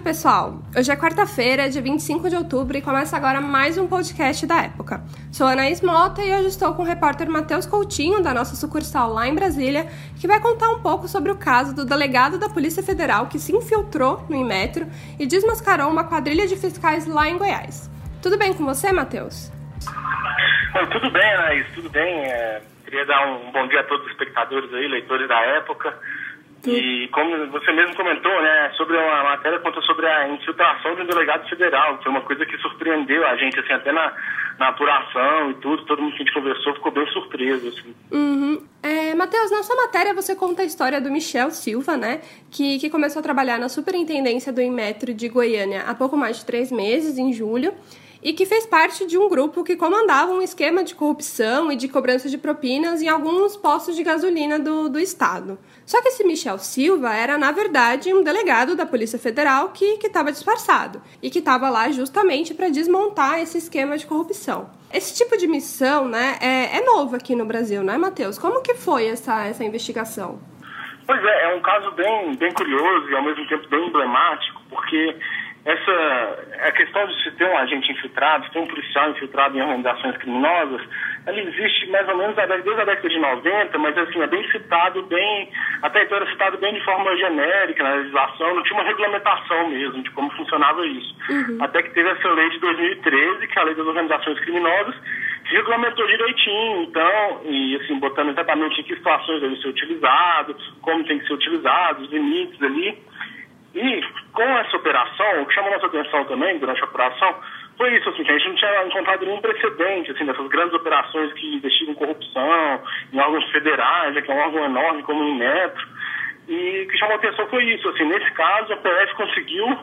tarde, pessoal! Hoje é quarta-feira, dia 25 de outubro, e começa agora mais um podcast da época. Sou Anaís Mota e hoje estou com o repórter Matheus Coutinho, da nossa sucursal lá em Brasília, que vai contar um pouco sobre o caso do delegado da Polícia Federal que se infiltrou no Inmetro e desmascarou uma quadrilha de fiscais lá em Goiás. Tudo bem com você, Matheus? tudo bem, Anaís, tudo bem. É, queria dar um bom dia a todos os espectadores aí, leitores da época. E como você mesmo comentou, né, sobre uma matéria conta sobre a infiltração de um delegado federal, que foi uma coisa que surpreendeu a gente, assim, até na, na apuração e tudo, todo mundo que a gente conversou ficou bem surpreso, assim. Uhum. É, Matheus, na sua matéria você conta a história do Michel Silva, né, que, que começou a trabalhar na superintendência do Inmetro de Goiânia há pouco mais de três meses, em julho, e que fez parte de um grupo que comandava um esquema de corrupção e de cobrança de propinas em alguns postos de gasolina do, do estado. Só que esse Michel Silva era, na verdade, um delegado da Polícia Federal que estava disfarçado e que estava lá justamente para desmontar esse esquema de corrupção. Esse tipo de missão né, é, é novo aqui no Brasil, não é, Matheus? Como que foi essa, essa investigação? Pois é, é um caso bem, bem curioso e ao mesmo tempo bem emblemático, porque essa a questão de se ter um agente infiltrado, ter um policial infiltrado em organizações criminosas, ela existe mais ou menos desde a década de 90, mas assim, é bem citado, bem, até então era citado bem de forma genérica na legislação, não tinha uma regulamentação mesmo de como funcionava isso. Uhum. Até que teve essa lei de 2013, que é a lei das organizações criminosas, que regulamentou direitinho, então, e assim, botando exatamente em que situações deve ser utilizado, como tem que ser utilizado, os limites ali. E com essa operação, o que chamou nossa atenção também durante a operação foi isso, assim, que a gente não tinha encontrado nenhum precedente, assim, dessas grandes operações que investigam corrupção em órgãos federais, que é um órgão enorme como o Inmetro. E o que chamou atenção foi isso, assim, nesse caso a PF conseguiu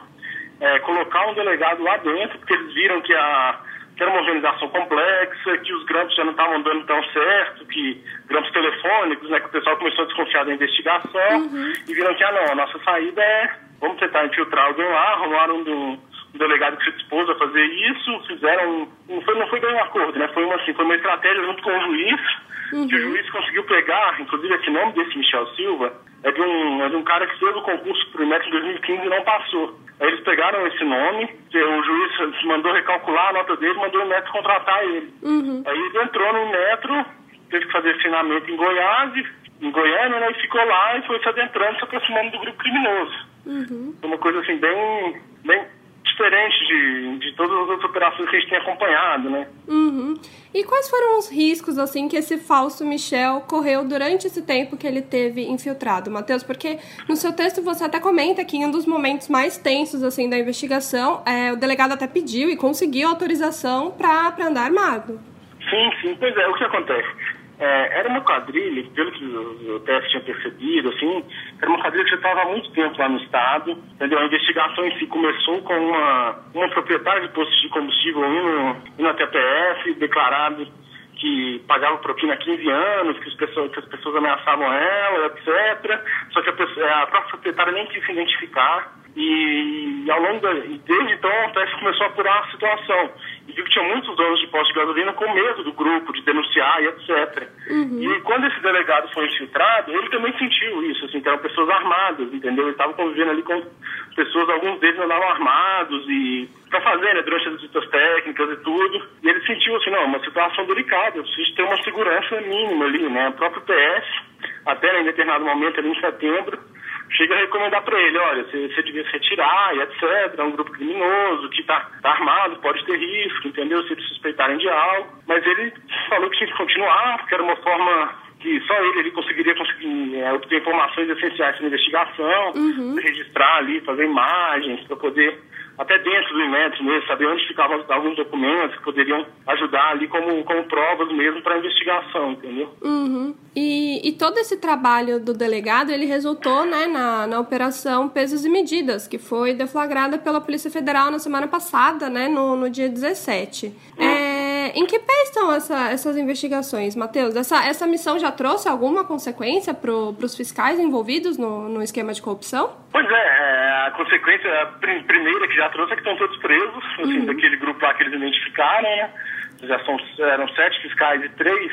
é, colocar um delegado lá dentro, porque eles viram que a que era uma organização complexa, que os grampos já não estavam dando tão certo, que grampos telefônicos, né, que o pessoal começou a desconfiar da investigação uhum. e viram que, ah, não, a nossa saída é, vamos tentar infiltrar alguém lá, arrumaram um, um delegado que se dispôs a fazer isso, fizeram, não foi, não foi bem um acordo, né, foi uma, assim, foi uma estratégia junto com o juiz, uhum. que o juiz conseguiu pegar, inclusive esse nome desse Michel Silva, é de um, é de um cara que fez o concurso para o IMET em 2015 e não passou. Aí eles pegaram esse nome, o juiz mandou recalcular a nota dele, mandou o Metro contratar ele. Uhum. Aí ele entrou no Metro, teve que fazer assinamento em Goiás, em Goiânia, né, e ficou lá e foi se adentrando, se aproximando do grupo criminoso. Uhum. Uma coisa assim, bem, bem diferente de, de todas as outras operações que a gente tem acompanhado, né? Uhum. E quais foram os riscos, assim, que esse falso Michel correu durante esse tempo que ele teve infiltrado, Matheus? Porque no seu texto você até comenta que em um dos momentos mais tensos, assim, da investigação, é, o delegado até pediu e conseguiu autorização para andar armado. Sim, sim. Pois é, o que acontece? É, era uma quadrilha, pelo que o TF tinha percebido, assim, era uma quadrilha que já estava há muito tempo lá no estado, entendeu? A investigação em si começou com uma, uma proprietária de postos de combustível indo, indo até a PF, declarado que pagava propina há 15 anos, que, pessoas, que as pessoas ameaçavam ela, etc. Só que a, a própria proprietária nem quis se identificar. E, e ao longo da, e desde então a PF começou a apurar a situação e viu que tinha muitos donos de postos de gasolina com medo do grupo, de denunciar e etc. Uhum. E quando esse delegado foi infiltrado, ele também sentiu isso, assim, que eram pessoas armadas, entendeu? Ele estava convivendo ali com pessoas, alguns deles andavam armados e para fazer, né, durante as visitas técnicas e tudo. E ele sentiu assim, não, uma situação delicada, eu preciso ter uma segurança mínima ali, né? O próprio PS, até né, em determinado momento ali em setembro, chega a recomendar para ele, olha, você, você devia se retirar e etc. É um grupo criminoso que está tá armado, pode ter risco, entendeu? Se eles suspeitarem de algo. Mas ele falou que tinha que continuar, porque era uma forma que só ele, ele conseguiria conseguir é, obter informações essenciais na investigação, uhum. registrar ali, fazer imagens para poder até dentro do Inmetro mesmo, saber onde ficavam alguns documentos que poderiam ajudar ali como, como provas mesmo para a investigação, entendeu? Uhum. E, e todo esse trabalho do delegado, ele resultou né, na, na Operação Pesos e Medidas, que foi deflagrada pela Polícia Federal na semana passada, né, no, no dia 17. Uhum. É, em que pé estão essa, essas investigações, Matheus? Essa, essa missão já trouxe alguma consequência para os fiscais envolvidos no, no esquema de corrupção? Pois é, é a consequência a primeira que já trouxe é que estão todos presos, assim, uhum. daquele grupo lá que eles identificaram, né? Já são, eram sete fiscais e três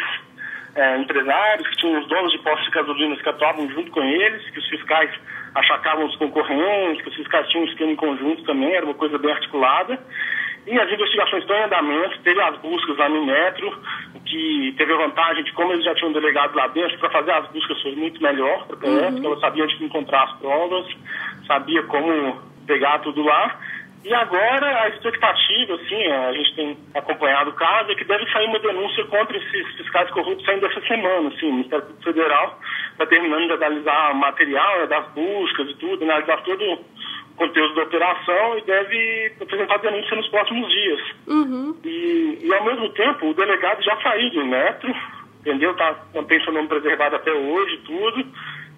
é, empresários, que tinham os donos de postos de gasolina que atuavam junto com eles, que os fiscais achacavam os concorrentes, que os fiscais tinham um esquema em conjunto também, era uma coisa bem articulada. E as investigações estão em andamento, teve as buscas lá no Metro, que teve a vantagem de como eles já tinham delegado lá dentro, para fazer as buscas foi muito melhor para uhum. porque ela sabia onde encontrar as provas, sabia como pegar tudo lá. E agora a expectativa, assim, a gente tem acompanhado o caso, é que deve sair uma denúncia contra esses fiscais corruptos ainda essa semana, assim, o Ministério Público Federal está terminando de analisar o material né, das buscas e tudo, analisar todo conteúdo da operação e deve apresentar denúncia nos próximos dias. Uhum. E, e, ao mesmo tempo, o delegado já saiu do metro, entendeu? Tá, mantém seu nome preservado até hoje, tudo.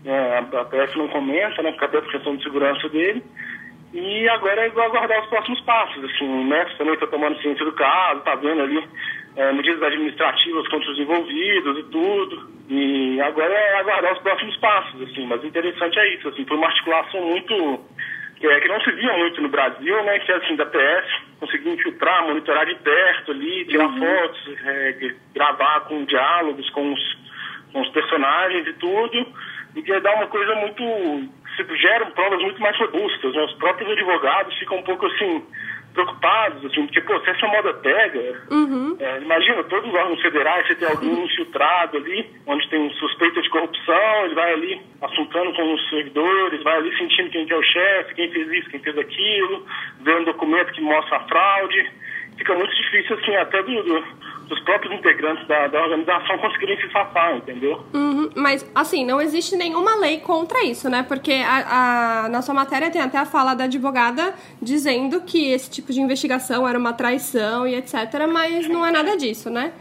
É, a PF não comenta, né, causa da questão de segurança dele. E agora é aguardar os próximos passos. Assim, o mestre também está tomando ciência do caso, está vendo ali é, medidas administrativas contra os envolvidos e tudo. E agora é aguardar os próximos passos, assim. Mas interessante é isso, assim, foi uma articulação muito é, que não se via muito no Brasil, né? Que é assim, da PF, conseguir infiltrar, monitorar de perto ali, tirar uhum. fotos, é, gravar com diálogos com os, com os personagens e tudo. E que dá uma coisa muito se geram provas muito mais robustas. Né? Os próprios advogados ficam um pouco assim preocupados, assim, porque, pô, se essa moda pega, uhum. é, imagina, todos os órgãos federais, você tem alguém infiltrado ali, onde tem suspeita de corrupção, ele vai ali assuntando com os servidores, vai ali sentindo quem é o chefe, quem fez isso, quem fez aquilo, vendo um documento que mostra a fraude. Fica muito difícil, assim, até do, do dos próprios integrantes da, da organização conseguirem se safar, entendeu? Uhum, mas, assim, não existe nenhuma lei contra isso, né? Porque a, a, na sua matéria tem até a fala da advogada dizendo que esse tipo de investigação era uma traição e etc., mas não é nada disso, né?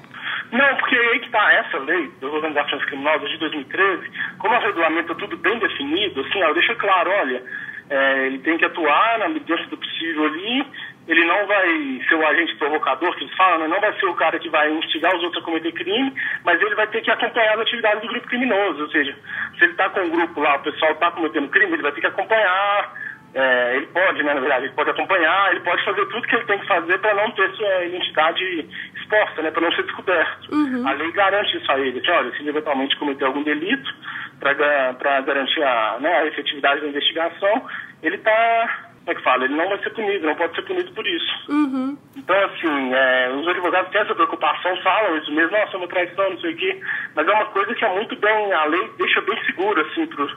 Não, porque aí que está essa lei das organizações criminosas de 2013, como regulamento é tudo bem definido, assim, ela deixa claro, olha, é, ele tem que atuar na medida do possível ali ele não vai ser o agente provocador que eles falam, né? não vai ser o cara que vai instigar os outros a cometer crime, mas ele vai ter que acompanhar as atividades do grupo criminoso. Ou seja, se ele está com um grupo lá, o pessoal está cometendo crime, ele vai ter que acompanhar. É, ele pode, né, na verdade, ele pode acompanhar, ele pode fazer tudo que ele tem que fazer para não ter sua identidade exposta, né, para não ser descoberto. Uhum. A lei garante isso a ele, que olha, se ele eventualmente cometer algum delito, para garantir a, né, a efetividade da investigação, ele está como é que fala? Ele não vai ser punido, não pode ser punido por isso. Uhum. Então, assim, é, os advogados têm essa preocupação, falam isso mesmo, nossa, é uma traição, não sei o quê, mas é uma coisa que é muito bem, a lei deixa bem segura, assim, pro,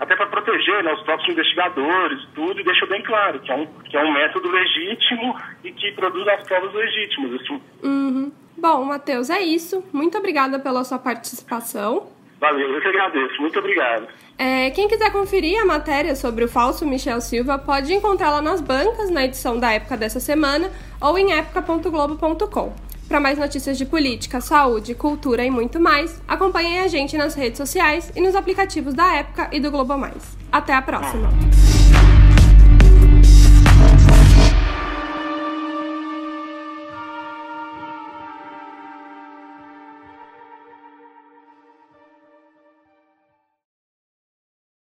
até para proteger né, os próprios investigadores, tudo, e deixa bem claro que é, um, que é um método legítimo e que produz as provas legítimas, assim. Uhum. Bom, Matheus, é isso. Muito obrigada pela sua participação. Valeu, eu que agradeço. Muito obrigado. É, quem quiser conferir a matéria sobre o falso Michel Silva pode encontrá-la nas bancas na edição da época dessa semana ou em época.globo.com. Para mais notícias de política, saúde, cultura e muito mais, acompanhem a gente nas redes sociais e nos aplicativos da Época e do Globo Mais. Até a próxima!